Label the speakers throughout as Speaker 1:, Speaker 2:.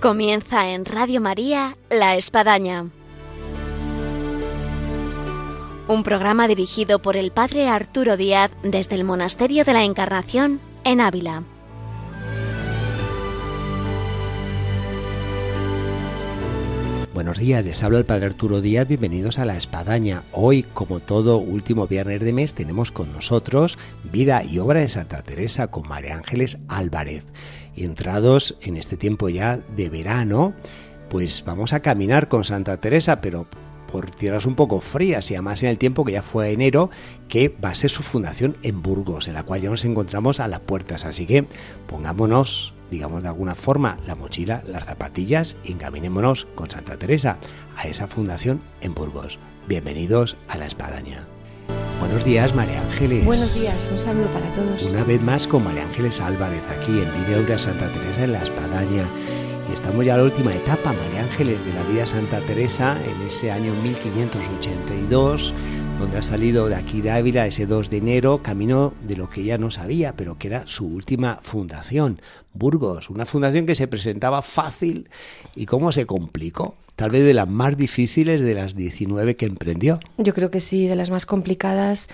Speaker 1: Comienza en Radio María La Espadaña. Un programa dirigido por el Padre Arturo Díaz desde el Monasterio de la Encarnación en Ávila.
Speaker 2: Buenos días, les habla el Padre Arturo Díaz, bienvenidos a La Espadaña. Hoy, como todo último viernes de mes, tenemos con nosotros Vida y Obra de Santa Teresa con María Ángeles Álvarez. Entrados en este tiempo ya de verano, pues vamos a caminar con Santa Teresa, pero por tierras un poco frías y además en el tiempo que ya fue enero, que va a ser su fundación en Burgos, en la cual ya nos encontramos a las puertas. Así que pongámonos digamos de alguna forma, la mochila, las zapatillas y encaminémonos con Santa Teresa a esa fundación en Burgos. Bienvenidos a la Espadaña. Buenos días, María Ángeles.
Speaker 3: Buenos días, un saludo para todos.
Speaker 2: Una vez más con María Ángeles Álvarez aquí en Video Obra Santa Teresa en la Espadaña. Y estamos ya en la última etapa, María Ángeles, de la vida Santa Teresa en ese año 1582 donde ha salido de aquí de Ávila ese 2 de enero, camino de lo que ella no sabía, pero que era su última fundación, Burgos, una fundación que se presentaba fácil y cómo se complicó, tal vez de las más difíciles de las 19 que emprendió.
Speaker 3: Yo creo que sí, de las más complicadas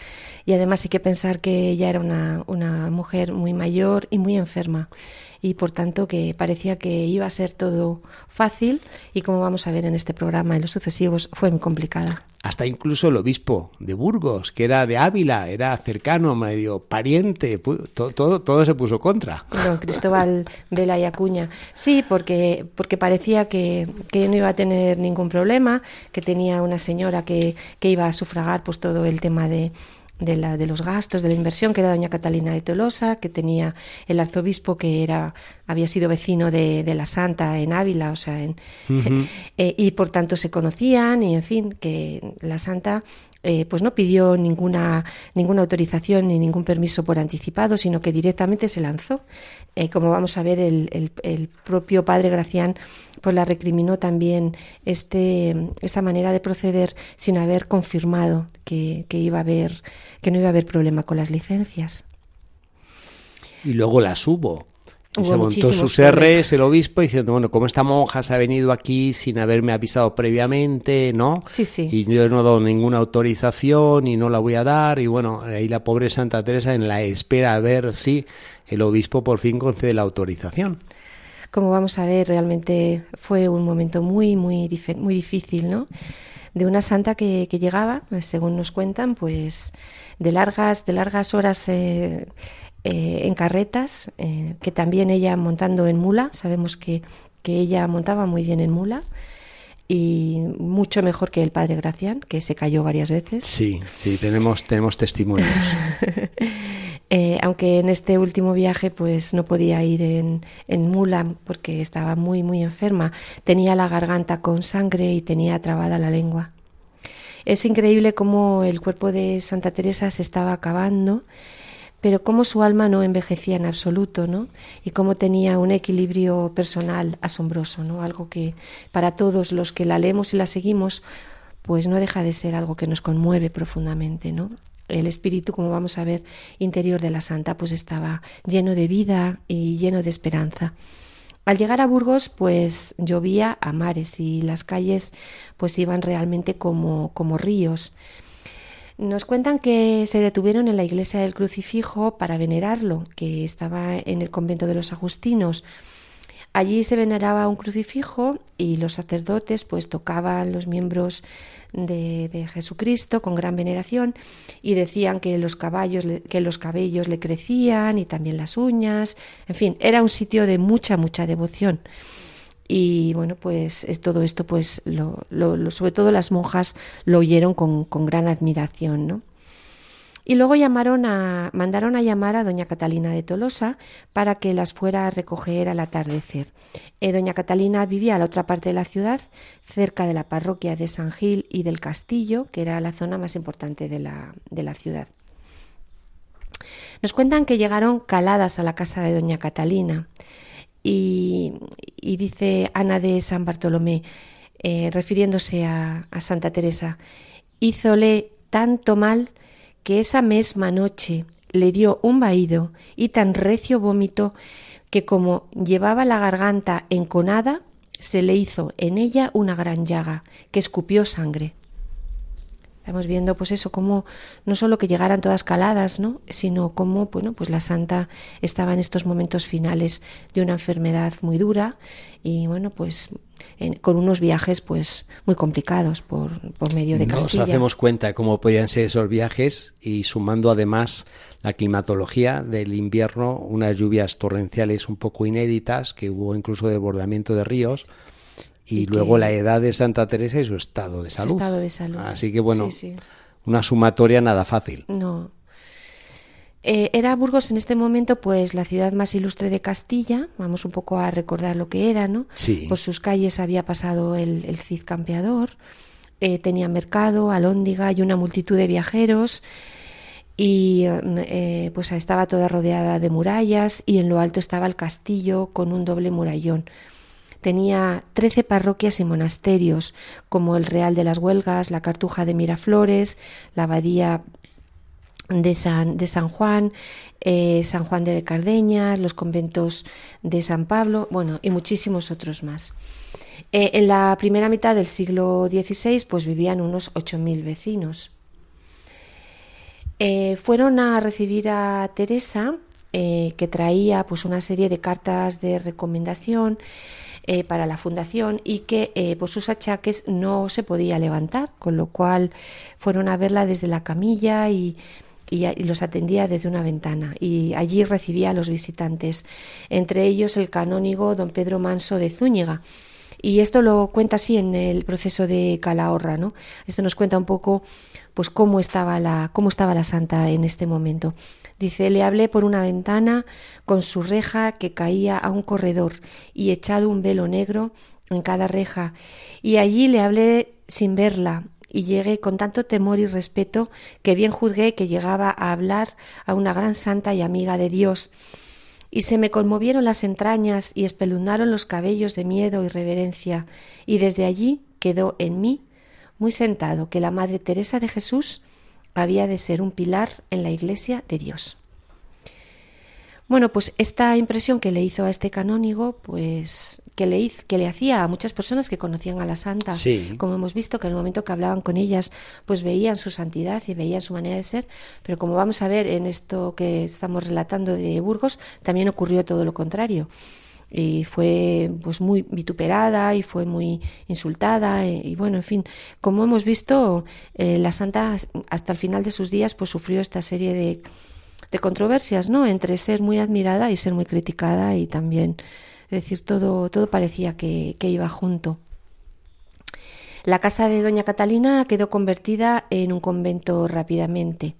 Speaker 3: y además hay que pensar que ella era una, una mujer muy mayor y muy enferma y por tanto que parecía que iba a ser todo fácil y como vamos a ver en este programa en los sucesivos fue muy complicada.
Speaker 2: Hasta incluso el obispo de Burgos, que era de Ávila, era cercano, medio pariente, todo, todo, todo se puso contra.
Speaker 3: Don Cristóbal Vela y Acuña. Sí, porque, porque parecía que, que no iba a tener ningún problema, que tenía una señora que, que iba a sufragar pues todo el tema de, de, la, de los gastos, de la inversión, que era doña Catalina de Tolosa, que tenía el arzobispo que era había sido vecino de, de la Santa en Ávila, o sea, en, eh, y por tanto se conocían y en fin, que la Santa eh, pues no pidió ninguna, ninguna autorización ni ningún permiso por anticipado, sino que directamente se lanzó. Eh, como vamos a ver, el, el, el, propio padre Gracián pues la recriminó también este, esta manera de proceder sin haber confirmado que, que, iba a haber, que no iba a haber problema con las licencias.
Speaker 2: Y luego las hubo y se montó sus R's el obispo diciendo, bueno, como esta monja se ha venido aquí sin haberme avisado previamente, ¿no?
Speaker 3: Sí, sí.
Speaker 2: Y yo no he dado ninguna autorización y no la voy a dar. Y bueno, ahí la pobre Santa Teresa en la espera a ver si el obispo por fin concede la autorización.
Speaker 3: Como vamos a ver, realmente fue un momento muy, muy, muy difícil, ¿no? De una santa que, que llegaba, según nos cuentan, pues de largas, de largas horas eh, eh, en carretas, eh, que también ella montando en mula, sabemos que, que, ella montaba muy bien en mula y mucho mejor que el padre Gracián, que se cayó varias veces.
Speaker 2: Sí, sí, tenemos, tenemos testimonios.
Speaker 3: eh, aunque en este último viaje pues no podía ir en, en mula porque estaba muy, muy enferma, tenía la garganta con sangre y tenía trabada la lengua. Es increíble cómo el cuerpo de Santa Teresa se estaba acabando pero cómo su alma no envejecía en absoluto, ¿no? Y cómo tenía un equilibrio personal asombroso, ¿no? Algo que para todos los que la leemos y la seguimos, pues no deja de ser algo que nos conmueve profundamente, ¿no? El espíritu, como vamos a ver, interior de la santa, pues estaba lleno de vida y lleno de esperanza. Al llegar a Burgos, pues llovía a mares y las calles pues iban realmente como, como ríos. Nos cuentan que se detuvieron en la iglesia del crucifijo para venerarlo, que estaba en el convento de los agustinos. Allí se veneraba un crucifijo y los sacerdotes pues tocaban los miembros de, Jesucristo con gran veneración y decían que los caballos que los cabellos le crecían y también las uñas, en fin, era un sitio de mucha mucha devoción y bueno pues es, todo esto pues lo, lo, lo, sobre todo las monjas lo oyeron con, con gran admiración no y luego llamaron a, mandaron a llamar a doña Catalina de Tolosa para que las fuera a recoger al atardecer. Eh, doña Catalina vivía a la otra parte de la ciudad, cerca de la parroquia de San Gil y del Castillo, que era la zona más importante de la, de la ciudad. Nos cuentan que llegaron caladas a la casa de doña Catalina. Y, dice Ana de San Bartolomé, eh, refiriéndose a, a Santa Teresa, hízole tanto mal que esa misma noche le dio un vaído y tan recio vómito que como llevaba la garganta enconada, se le hizo en ella una gran llaga que escupió sangre. Estamos viendo pues eso, como no solo que llegaran todas caladas, ¿no? sino cómo bueno, pues la santa estaba en estos momentos finales de una enfermedad muy dura y bueno, pues con unos viajes pues muy complicados por, por medio de Castilla.
Speaker 2: Nos hacemos cuenta de cómo podían ser esos viajes y sumando además la climatología del invierno, unas lluvias torrenciales un poco inéditas, que hubo incluso desbordamiento de ríos y, luego la edad de Santa Teresa y su estado de salud.
Speaker 3: estado de salud.
Speaker 2: Así que bueno, una sumatoria nada fácil.
Speaker 3: No. Eh, era Burgos en este momento pues la ciudad más ilustre de Castilla, vamos un poco a recordar lo que era, ¿no?
Speaker 2: Sí.
Speaker 3: Por sus calles había pasado el, el Cid campeador, eh, tenía mercado, alóndiga y una multitud de viajeros y eh, pues estaba toda rodeada de murallas y en lo alto estaba el castillo con un doble murallón Tenía trece parroquias y monasterios, como el Real de las Huelgas, la Cartuja de Miraflores, la Abadía de San, Juan, eh, San Juan de Cardeña, los conventos de San Pablo, bueno, y muchísimos otros más. Eh, en la primera mitad del siglo XVI, pues vivían unos 8.000 vecinos. Eh, fueron a recibir a Teresa, que traía pues una serie de cartas de recomendación eh, para la fundación y que eh, por sus achaques no se podía levantar, con lo cual fueron a verla desde la camilla y, los atendía desde una ventana y allí recibía a los visitantes, entre ellos el canónigo don Pedro Manso de Zúñiga. Y esto lo cuenta así en el proceso de Calahorra, ¿no? Esto nos cuenta un poco pues cómo estaba la cómo estaba la santa en este momento. Dice, le hablé por una ventana con su reja que caía a un corredor y echado un velo negro en cada reja, y allí le hablé sin verla, y llegué con tanto temor y respeto que bien juzgué que llegaba a hablar a una gran santa y amiga de Dios. Y se me conmovieron las entrañas y espelundaron los cabellos de miedo y reverencia, y desde allí quedó en mí muy sentado que la Madre Teresa de Jesús había de ser un pilar en la Iglesia de Dios. Bueno, pues esta impresión que le hizo a este canónigo, pues que le, que le hacía a muchas personas que conocían a la santa, como hemos visto que en el momento que hablaban con ellas, pues veían su santidad y veían su manera de ser, pero como vamos a ver en esto que estamos relatando de Burgos, también ocurrió todo lo contrario y fue pues muy vituperada y fue muy insultada y, bueno en fin como hemos visto eh, la santa hasta el final de sus días pues sufrió esta serie de, de controversias no entre ser muy admirada y ser muy criticada y también es decir todo todo parecía que, que iba junto. La casa de doña Catalina quedó convertida en un convento rápidamente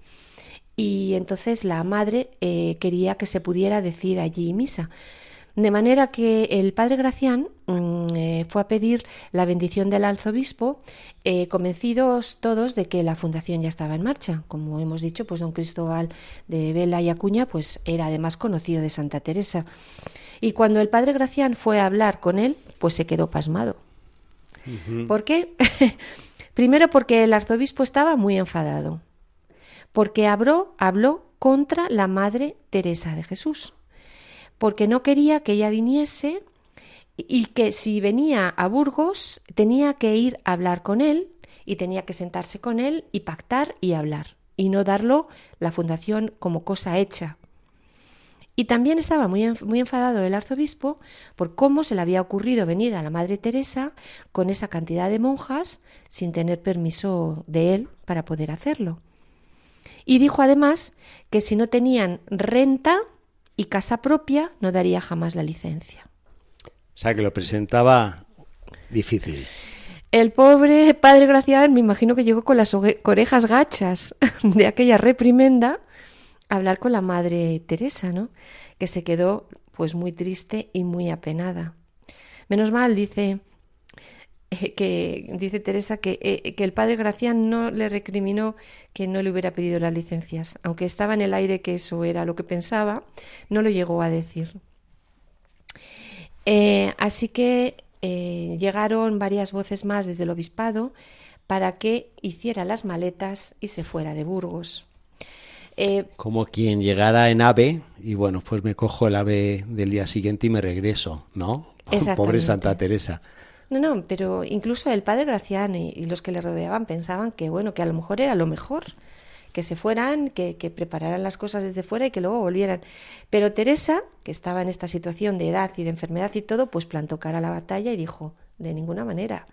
Speaker 3: y entonces la madre eh, quería que se pudiera decir allí misa de manera que el padre Gracián mm, eh, fue a pedir la bendición del arzobispo, eh, convencidos todos de que la fundación ya estaba en marcha. Como hemos dicho, pues don Cristóbal de Vela y Acuña pues era además conocido de Santa Teresa. Y cuando el padre Gracián fue a hablar con él, pues se quedó pasmado. ¿Por qué? Primero porque el arzobispo estaba muy enfadado, porque habló, habló contra la Madre Teresa de Jesús porque no quería que ella viniese y que si venía a Burgos tenía que ir a hablar con él y tenía que sentarse con él y pactar y hablar y no darlo la fundación como cosa hecha. Y también estaba muy, muy enfadado el arzobispo por cómo se le había ocurrido venir a la Madre Teresa con esa cantidad de monjas sin tener permiso de él para poder hacerlo. Y dijo además que si no tenían renta, y casa propia no daría jamás la licencia.
Speaker 2: O sea, que lo presentaba difícil.
Speaker 3: El pobre padre Gracián me imagino que llegó con las orejas gachas de aquella reprimenda a hablar con la madre Teresa, ¿no? Que se quedó pues muy triste y muy apenada. Menos mal, dice, que dice Teresa que, eh, que, el padre Gracián no le recriminó que no le hubiera pedido las licencias, aunque estaba en el aire que eso era lo que pensaba, no lo llegó a decir. Eh, así que llegaron varias voces más desde el obispado para que hiciera las maletas y se fuera de Burgos.
Speaker 2: Como quien llegara en ave y bueno, pues me cojo el ave del día siguiente y me regreso, ¿no? Pobre Santa Teresa.
Speaker 3: No, no, pero incluso el padre Gracián y, los que le rodeaban pensaban que, bueno, que a lo mejor era lo mejor, que se fueran, que, que, prepararan las cosas desde fuera y que luego volvieran. Pero Teresa, que estaba en esta situación de edad y de enfermedad y todo, pues plantó cara a la batalla y dijo, de ninguna manera,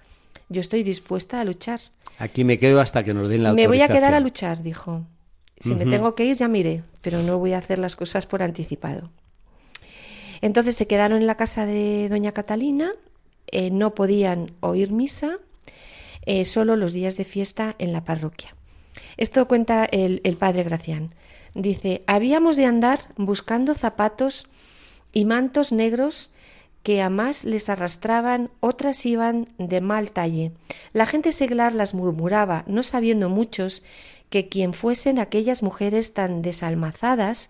Speaker 3: yo estoy dispuesta a luchar.
Speaker 2: Aquí me quedo hasta que nos den la
Speaker 3: Me voy a quedar a luchar, dijo. Si me tengo que ir, ya miré, pero no voy a hacer las cosas por anticipado. Entonces se quedaron en la casa de doña Catalina, eh, no podían oír misa, eh, solo los días de fiesta en la parroquia. Esto cuenta el, el padre Gracián. Dice, habíamos de andar buscando zapatos y mantos negros que a más les arrastraban, otras iban de mal talle. La gente seglar las murmuraba, no sabiendo muchos que quien fuesen aquellas mujeres tan desalmazadas,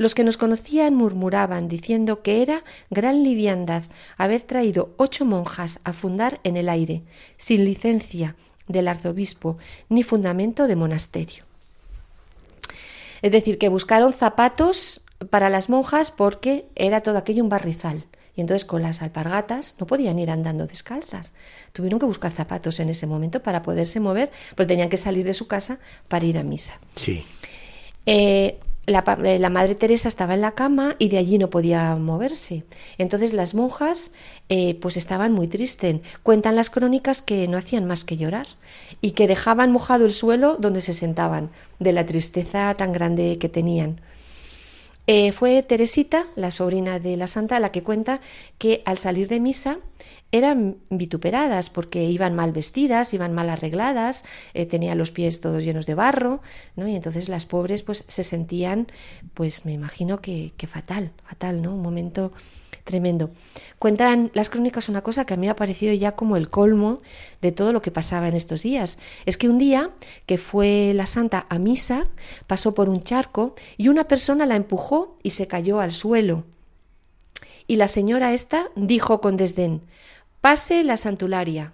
Speaker 3: los que nos conocían murmuraban, diciendo que era gran liviandad haber traído ocho monjas a fundar en el aire, sin licencia del arzobispo ni fundamento de monasterio. Es decir, que buscaron zapatos para las monjas porque era todo aquello un barrizal. Y entonces con las alpargatas no podían ir andando descalzas. Tuvieron que buscar zapatos en ese momento para poderse mover, porque tenían que salir de su casa para ir a misa.
Speaker 2: Sí.
Speaker 3: Eh, eh, la, Madre Teresa estaba en la cama y de allí no podía moverse. Entonces las monjas eh, pues estaban muy tristes. Cuentan las crónicas que no hacían más que llorar y que dejaban mojado el suelo donde se sentaban, de la tristeza tan grande que tenían. Eh, fue Teresita, la sobrina de la santa, la que cuenta que al salir de misa eran vituperadas porque iban mal vestidas, iban mal arregladas, eh, tenían los pies todos llenos de barro, ¿no? Y entonces las pobres pues se sentían, pues me imagino que, que fatal, fatal, ¿no? Un momento tremendo. Cuentan las crónicas una cosa que a mí me ha parecido ya como el colmo de todo lo que pasaba en estos días. Es que un día que fue la santa a misa, pasó por un charco y una persona la empujó y se cayó al suelo. Y la señora esta dijo con desdén, pase la santularia.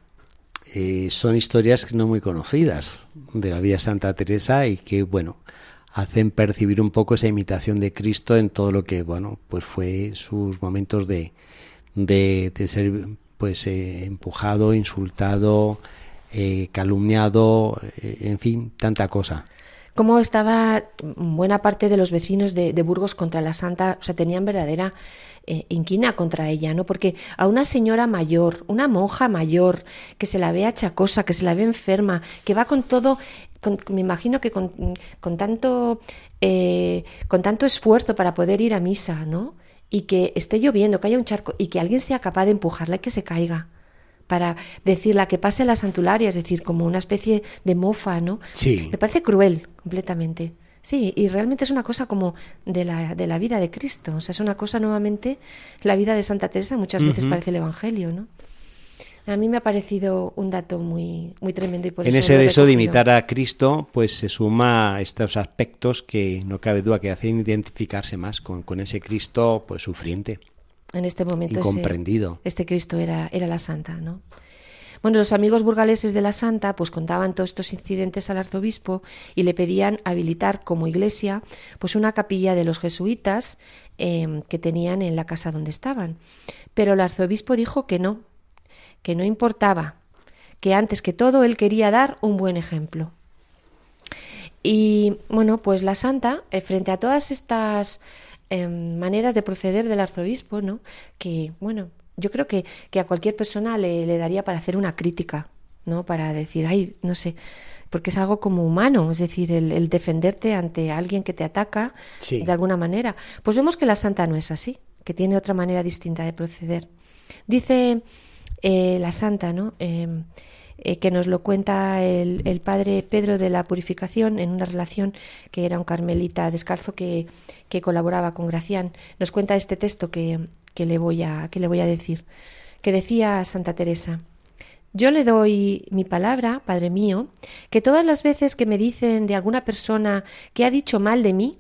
Speaker 2: Eh, son historias no muy conocidas de la vida Santa Teresa y que, bueno, hacen percibir un poco esa imitación de Cristo en todo lo que, bueno, pues fue sus momentos de, de, ser pues eh, empujado, insultado, eh, calumniado, en fin, tanta cosa.
Speaker 3: Cómo estaba buena parte de los vecinos de, de Burgos contra la Santa, o sea, tenían verdadera inquina contra ella, ¿no? Porque a una señora mayor, una monja mayor, que se la ve achacosa, que se la ve enferma, que va con todo me imagino que con, tanto, eh, con tanto esfuerzo para poder ir a misa, ¿no? Y que esté lloviendo, que haya un charco y que alguien sea capaz de empujarla y que se caiga para decirla que pase a la santularia, es decir, como una especie de mofa, ¿no?
Speaker 2: Sí.
Speaker 3: Me parece cruel, completamente. Sí, y realmente es una cosa como de la, de la vida de Cristo. O sea, es una cosa nuevamente, la vida de Santa Teresa muchas veces parece el Evangelio, ¿no? A mí me ha parecido un dato muy, muy tremendo y por
Speaker 2: en
Speaker 3: eso
Speaker 2: ese deseo de imitar a Cristo, pues se suma estos aspectos que no cabe duda que hacen identificarse más con, con ese Cristo pues sufriente.
Speaker 3: En este momento.
Speaker 2: Y comprendido.
Speaker 3: este Cristo era, era la santa, ¿no? Bueno, los amigos burgaleses de la Santa pues contaban todos estos incidentes al arzobispo y le pedían habilitar como iglesia pues una capilla de los jesuitas eh, que tenían en la casa donde estaban. Pero el arzobispo dijo que no, que no importaba, que antes que todo él quería dar un buen ejemplo. Y bueno, pues la santa, eh, frente a todas estas em, maneras de proceder del arzobispo, ¿no? Que, bueno, yo creo que, que a cualquier persona le, le, daría para hacer una crítica, ¿no? Para decir, ay, no sé, porque es algo como humano, es decir, el, defenderte ante alguien que te ataca de alguna manera. Pues vemos que la santa no es así, que tiene otra manera distinta de proceder. Dice eh, la santa, ¿no? Em, eh, que nos lo cuenta el, padre Pedro de la Purificación en una relación que era un carmelita descalzo que, que colaboraba con Gracián. Nos cuenta este texto que, que, le voy a, que le voy a decir, que decía Santa Teresa. Yo le doy mi palabra, Padre mío, que todas las veces que me dicen de alguna persona que ha dicho mal de mí,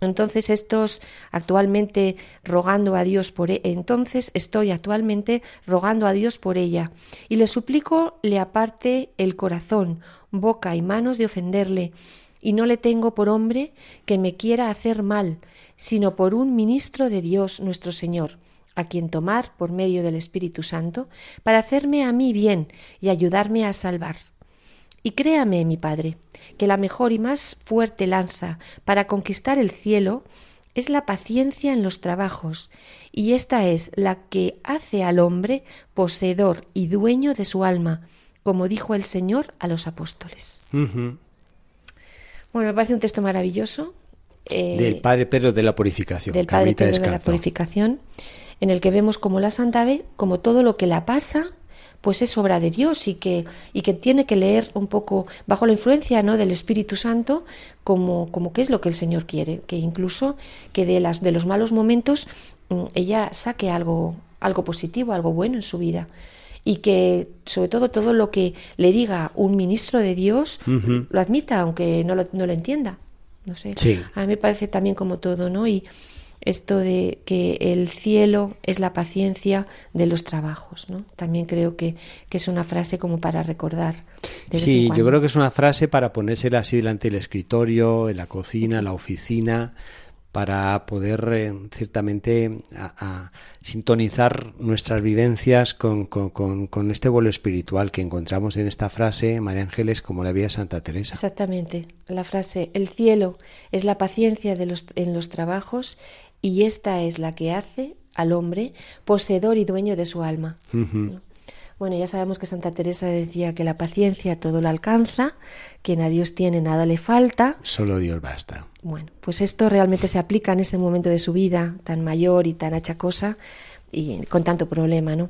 Speaker 3: entonces estos actualmente rogando a Dios por e, entonces estoy actualmente rogando a Dios por ella y le suplico le aparte el corazón, boca y manos de ofenderle y no le tengo por hombre que me quiera hacer mal, sino por un ministro de Dios nuestro Señor, a quien tomar por medio del Espíritu Santo para hacerme a mí bien y ayudarme a salvar. Y créame, mi Padre, que la mejor y más fuerte lanza para conquistar el cielo es la paciencia en los trabajos, y esta es la que hace al hombre poseedor y dueño de su alma, como dijo el Señor a los apóstoles. Bueno, me parece un texto maravilloso.
Speaker 2: Eh, del Padre Pedro de la Purificación.
Speaker 3: Del Padre Pedro de la Purificación, en el que vemos como la Santa ve, como todo lo que la pasa, pues es obra de Dios y que, y que tiene que leer un poco bajo la influencia ¿no? del Espíritu Santo como, como qué es lo que el Señor quiere, que incluso que de, las, de los malos momentos mm, ella saque algo, algo positivo, algo bueno en su vida y que sobre todo todo lo que le diga un ministro de Dios lo admita aunque no lo, no lo entienda. No sé. A mí me parece también como todo, ¿no? Y, esto de que el cielo es la paciencia de los trabajos, ¿no? También creo que, es una frase como para recordar.
Speaker 2: Sí, yo creo que es una frase para ponérsela así delante del escritorio, en la cocina, en la oficina, para poder eh, ciertamente a, sintonizar nuestras vivencias con, con, este vuelo espiritual que encontramos en esta frase, María Ángeles, como la vida Santa Teresa.
Speaker 3: Exactamente, la frase, el cielo es la paciencia de los, en los trabajos y esta es la que hace al hombre poseedor y dueño de su alma. Bueno, ya sabemos que Santa Teresa decía que la paciencia todo lo alcanza, quien a Dios tiene nada le falta.
Speaker 2: Solo Dios basta.
Speaker 3: Bueno, pues esto realmente se aplica en este momento de su vida tan mayor y tan achacosa y con tanto problema, ¿no?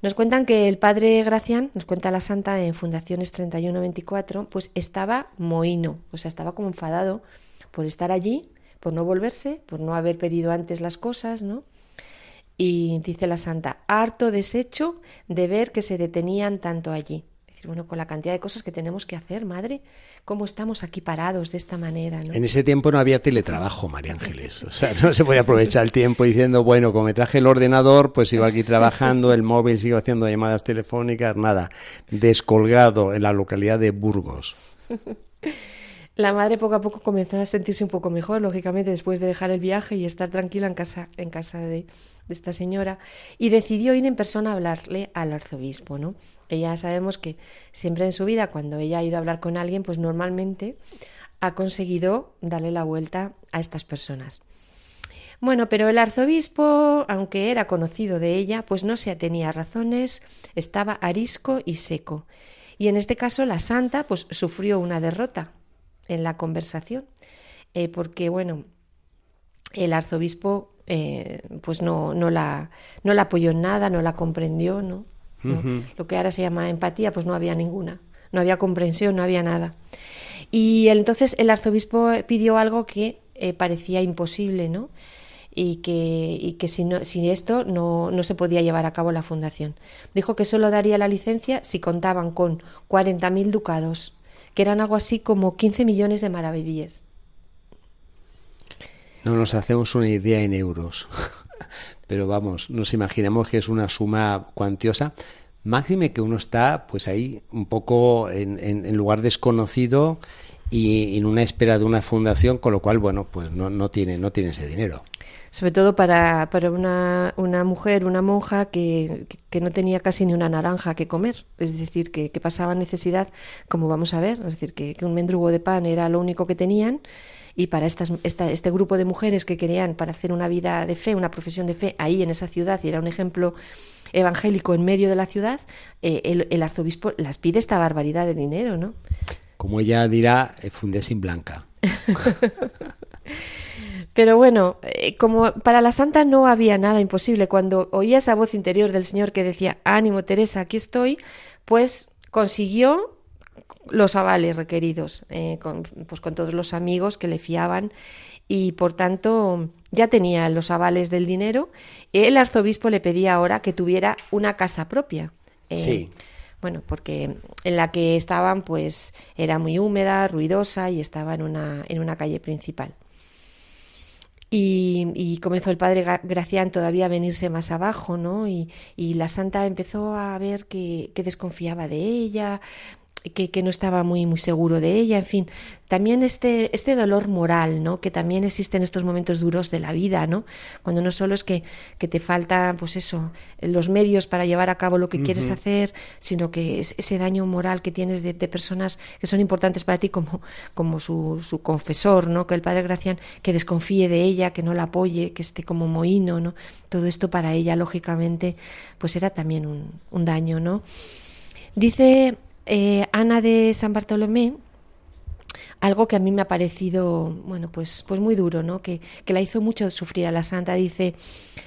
Speaker 3: Nos cuentan que el padre Gracián, nos cuenta la santa en Fundaciones 3124, pues estaba mohino, o sea, estaba como enfadado por estar allí por no volverse, por no haber pedido antes las cosas, ¿no? Y dice la santa, harto deshecho de ver que se detenían tanto allí. Es decir, bueno, con la cantidad de cosas que tenemos que hacer, madre, ¿cómo estamos aquí parados de esta manera? ¿no?
Speaker 2: En ese tiempo no había teletrabajo, María Ángeles. O sea, no se podía aprovechar el tiempo diciendo, bueno, como me traje el ordenador, pues sigo aquí trabajando, el móvil sigo haciendo llamadas telefónicas, nada. Descolgado en la localidad de Burgos.
Speaker 3: La madre poco a poco comenzó a sentirse un poco mejor, lógicamente, después de dejar el viaje y estar tranquila en casa, en casa de, esta señora, y decidió ir en persona a hablarle al arzobispo, ¿no? Ella sabemos que siempre en su vida, cuando ella ha ido a hablar con alguien, pues normalmente ha conseguido darle la vuelta a estas personas. Bueno, pero el arzobispo, aunque era conocido de ella, pues no se atenía a razones, estaba arisco y seco. Y en este caso la santa pues sufrió una derrota, en la conversación, eh, porque bueno, el arzobispo eh, pues no, no, la, no la apoyó en nada, no la comprendió, ¿no? Lo que ahora se llama empatía, pues no había ninguna, no había comprensión, no había nada. Y entonces el arzobispo pidió algo que eh, parecía imposible, ¿no? y que, y que si, no, si esto no, no, se podía llevar a cabo la fundación. Dijo que solo daría la licencia si contaban con 40.000 ducados que eran algo así como 15 millones de maravedíes.
Speaker 2: No nos hacemos una idea en euros, pero vamos, nos imaginamos que es una suma cuantiosa. Máxime que uno está pues ahí un poco en, en, lugar desconocido y en una espera de una fundación, con lo cual, bueno, pues no, no, tiene, no tiene ese dinero.
Speaker 3: Sobre todo para, para una, una, mujer, una monja que, que, no tenía casi ni una naranja que comer, es decir, que, pasaba necesidad, como vamos a ver, es decir, que, un mendrugo de pan era lo único que tenían. Y para estas, esta, este grupo de mujeres que querían para hacer una vida de fe, una profesión de fe ahí en esa ciudad y era un ejemplo evangélico en medio de la ciudad, eh, el, el, arzobispo las pide esta barbaridad de dinero, ¿no?
Speaker 2: Como ella dirá, eh, fundé sin blanca.
Speaker 3: Pero bueno, eh, como para la santa no había nada imposible, cuando oía esa voz interior del Señor que decía, ánimo Teresa, aquí estoy, pues consiguió los avales requeridos, eh, con, pues con todos los amigos que le fiaban y por tanto ya tenía los avales del dinero. El arzobispo le pedía ahora que tuviera una casa propia.
Speaker 2: Eh, sí.
Speaker 3: Bueno, porque en la que estaban pues era muy húmeda, ruidosa y estaba en una, en una calle principal. Y, comenzó el padre Gracián todavía a venirse más abajo, ¿no? Y, la santa empezó a ver que, desconfiaba de ella, que, no estaba muy, muy seguro de ella, en fin, también este, este dolor moral, ¿no? Que también existe en estos momentos duros de la vida, ¿no? Cuando no solo es que, que te falta, pues eso, los medios para llevar a cabo lo que quieres hacer, sino que es ese daño moral que tienes de, personas que son importantes para ti, como, como su, su, confesor, ¿no? Que el padre Gracián, que desconfíe de ella, que no la apoye, que esté como mohino, ¿no? Todo esto para ella, lógicamente, pues era también un, un daño, ¿no? Dice eh, Ana de San Bartolomé, algo que a mí me ha parecido, bueno, pues, pues muy duro, ¿no? Que, la hizo mucho sufrir a la santa. Dice,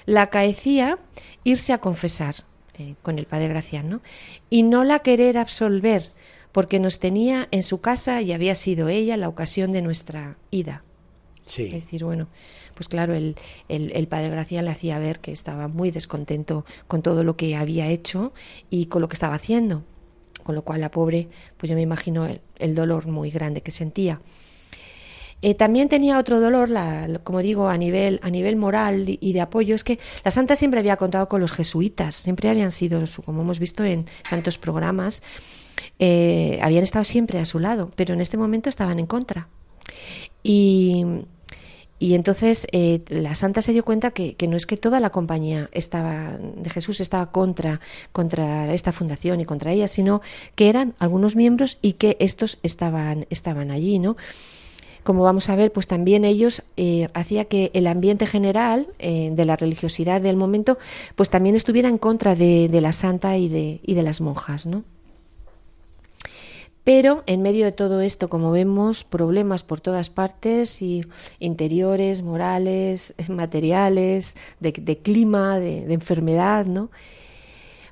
Speaker 3: la acaecía irse a confesar eh, con el padre Gracián, ¿no? Y no la querer absolver, porque nos tenía en su casa y había sido ella la ocasión de nuestra ida.
Speaker 2: Sí.
Speaker 3: Es decir, bueno, pues claro, el, el, el, padre Gracián le hacía ver que estaba muy descontento con todo lo que había hecho y con lo que estaba haciendo con lo cual la pobre, pues yo me imagino el, dolor muy grande que sentía. Eh, también tenía otro dolor, como digo, a nivel, a nivel moral y de apoyo, es que la santa siempre había contado con los jesuitas, siempre habían sido, como hemos visto en tantos programas, eh, habían estado siempre a su lado, pero en este momento estaban en contra. Y, y entonces eh, la santa se dio cuenta que, no es que toda la compañía estaba de Jesús estaba contra, contra esta fundación y contra ella, sino que eran algunos miembros y que estos estaban, estaban allí, ¿no? Como vamos a ver, pues también ellos eh, hacía que el ambiente general eh, de la religiosidad del momento, pues también estuviera en contra de, de la santa y de, y de las monjas, ¿no? Pero en medio de todo esto, como vemos, problemas por todas partes y interiores, morales, materiales, de, clima, de, enfermedad, ¿no?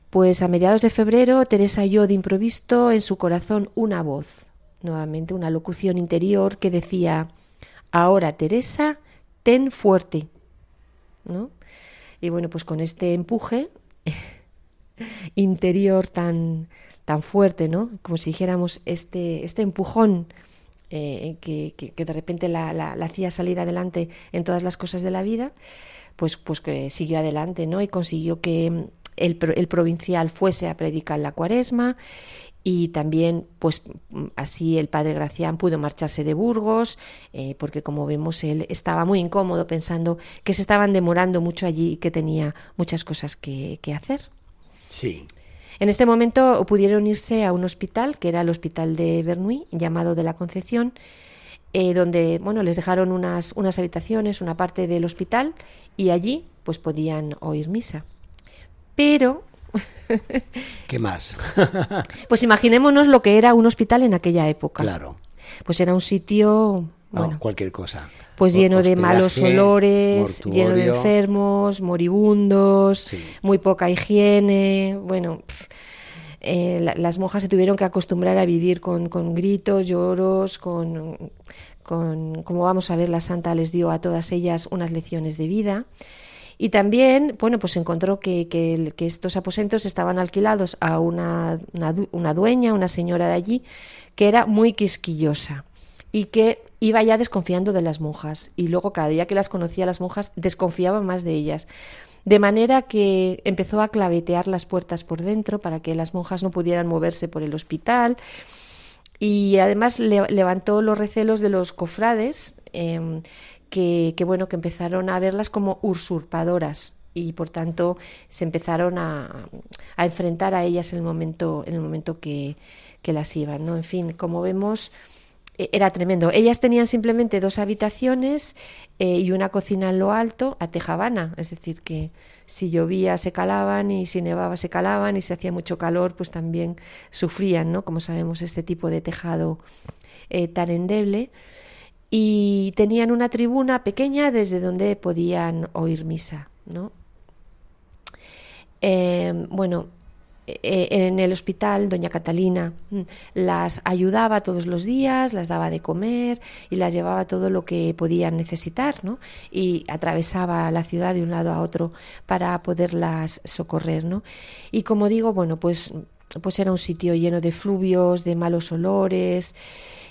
Speaker 3: Pues a mediados de febrero Teresa oyó de improviso en su corazón una voz, nuevamente una locución interior que decía, ahora Teresa, ten fuerte, ¿no? Y bueno, pues con este empuje interior tan, tan fuerte, ¿no? Como si dijéramos este, este empujón eh, que, que, de repente la, la, hacía salir adelante en todas las cosas de la vida, pues, pues que siguió adelante, ¿no? Y consiguió que el, el provincial fuese a predicar la cuaresma y también pues así el padre Gracián pudo marcharse de Burgos eh, porque como vemos él estaba muy incómodo pensando que se estaban demorando mucho allí y que tenía muchas cosas que, que hacer.
Speaker 2: Sí.
Speaker 3: En este momento pudieron irse a un hospital, que era el hospital de Bernuy, llamado de la Concepción, eh, donde bueno, les dejaron unas, unas habitaciones, una parte del hospital, y allí pues podían oír misa. Pero
Speaker 2: ¿Qué más?
Speaker 3: pues imaginémonos lo que era un hospital en aquella época.
Speaker 2: Claro.
Speaker 3: Pues era un sitio.
Speaker 2: Bueno, cualquier cosa.
Speaker 3: Pues lleno de malos olores, lleno de enfermos, moribundos, muy poca higiene. Bueno, eh, las monjas se tuvieron que acostumbrar a vivir con, gritos, lloros, con, con, como vamos a ver, la santa les dio a todas ellas unas lecciones de vida. Y también, bueno, pues encontró que, que, estos aposentos estaban alquilados a una, una, dueña, una señora de allí, que era muy quisquillosa y que iba ya desconfiando de las monjas. Y luego cada día que las conocía las monjas desconfiaba más de ellas. De manera que empezó a clavetear las puertas por dentro para que las monjas no pudieran moverse por el hospital. Y además levantó los recelos de los cofrades, em, que, bueno, que empezaron a verlas como usurpadoras y por tanto se empezaron a, enfrentar a ellas en el momento, en el momento que, que las iban. ¿no? En fin, como vemos, era tremendo. Ellas tenían simplemente dos habitaciones eh, y una cocina en lo alto a tejabana, es decir, que si llovía se calaban y si nevaba se calaban y si hacía mucho calor pues también sufrían, ¿no? Como sabemos, este tipo de tejado eh, tan endeble. Y tenían una tribuna pequeña desde donde podían oír misa, ¿no? Eh, bueno, en el hospital, doña Catalina mm, las ayudaba todos los días, las daba de comer y las llevaba todo lo que podían necesitar, ¿no? Y atravesaba la ciudad de un lado a otro para poderlas socorrer, ¿no? Y como digo, bueno, pues, pues era un sitio lleno de fluvios, de malos olores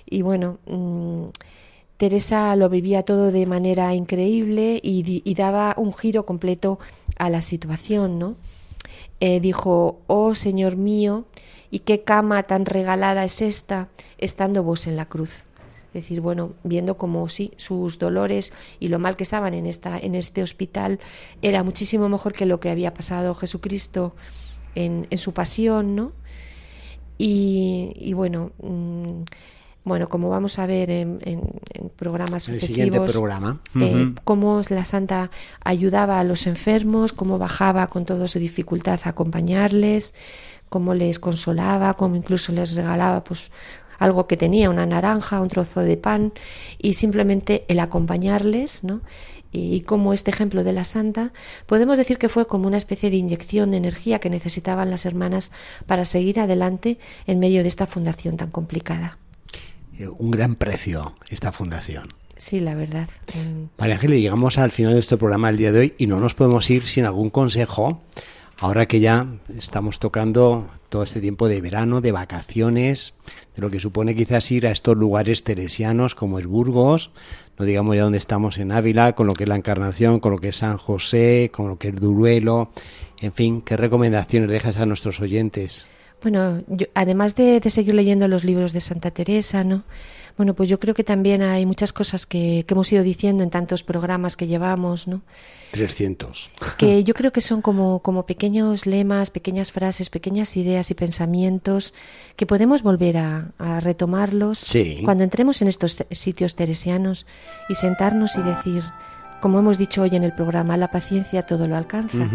Speaker 3: y bueno. Mm, Teresa lo vivía todo de manera increíble y, y daba un giro completo a la situación, ¿no? Eh, dijo, oh Señor mío, ¿y qué cama tan regalada es esta, estando vos en la cruz? Es decir, bueno, viendo como sí, sus dolores y lo mal que estaban en, esta, en este hospital era muchísimo mejor que lo que había pasado Jesucristo en, en su pasión, ¿no? Y, bueno, mm, bueno, como vamos a ver en, programas sucesivos,
Speaker 2: programa.
Speaker 3: Eh, cómo la Santa ayudaba a los enfermos, cómo bajaba con toda su dificultad a acompañarles, cómo les consolaba, cómo incluso les regalaba pues algo que tenía, una naranja, un trozo de pan, y simplemente el acompañarles, ¿no? Y como este ejemplo de la santa, podemos decir que fue como una especie de inyección de energía que necesitaban las hermanas para seguir adelante en medio de esta fundación tan complicada.
Speaker 2: Eh, un gran precio esta fundación.
Speaker 3: Sí, la verdad.
Speaker 2: María Ángeles, llegamos al final de este programa el día de hoy y no nos podemos ir sin algún consejo Ahora que ya estamos tocando todo este tiempo de verano, de vacaciones, de lo que supone quizás ir a estos lugares teresianos como es Burgos, no digamos ya donde estamos en Ávila, con lo que es la Encarnación, con lo que es San José, con lo que es Duruelo, en fin, ¿qué recomendaciones dejas a nuestros oyentes?
Speaker 3: Bueno, además de, de seguir leyendo los libros de Santa Teresa, ¿no? Bueno, pues yo creo que también hay muchas cosas que, hemos ido diciendo en tantos programas que llevamos, ¿no?
Speaker 2: 300.
Speaker 3: Que yo creo que son como, como pequeños lemas, pequeñas frases, pequeñas ideas y pensamientos que podemos volver a, retomarlos cuando entremos en estos sitios teresianos y sentarnos y decir, como hemos dicho hoy en el programa, la paciencia todo lo alcanza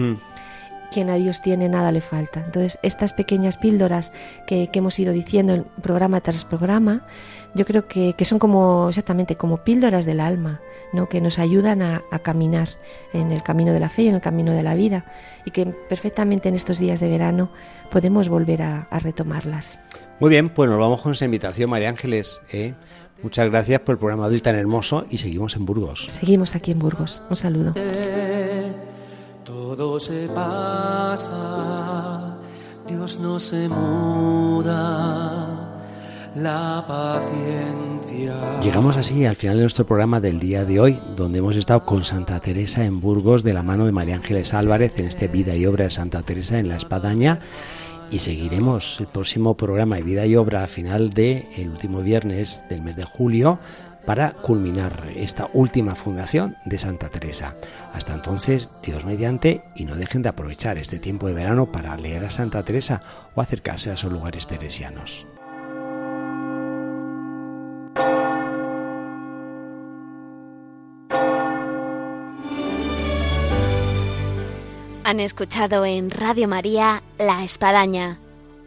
Speaker 3: quien a Dios tiene nada le falta. Entonces, estas pequeñas píldoras que, hemos ido diciendo en programa tras programa, yo creo que, son como exactamente como píldoras del alma, ¿no? que nos ayudan a, caminar en el camino de la fe y en el camino de la vida, y que perfectamente en estos días de verano podemos volver a, retomarlas.
Speaker 2: Muy bien, pues nos vamos con esa invitación, María Ángeles. ¿eh? Muchas gracias por el programa de hoy tan hermoso y seguimos en Burgos.
Speaker 3: Seguimos aquí en Burgos. Un saludo
Speaker 4: todo se pasa, Dios no se muda, la paciencia.
Speaker 2: Llegamos así al final de nuestro programa del día de hoy, donde hemos estado con Santa Teresa en Burgos de la mano de María Ángeles Álvarez en este Vida y Obra de Santa Teresa en la Espadaña. Y seguiremos el próximo programa de Vida y Obra a final del el último viernes del mes de julio para culminar esta última fundación de Santa Teresa. Hasta entonces, Dios mediante, y no dejen de aprovechar este tiempo de verano para leer a Santa Teresa o acercarse a esos lugares teresianos.
Speaker 1: Han escuchado en Radio María La Espadaña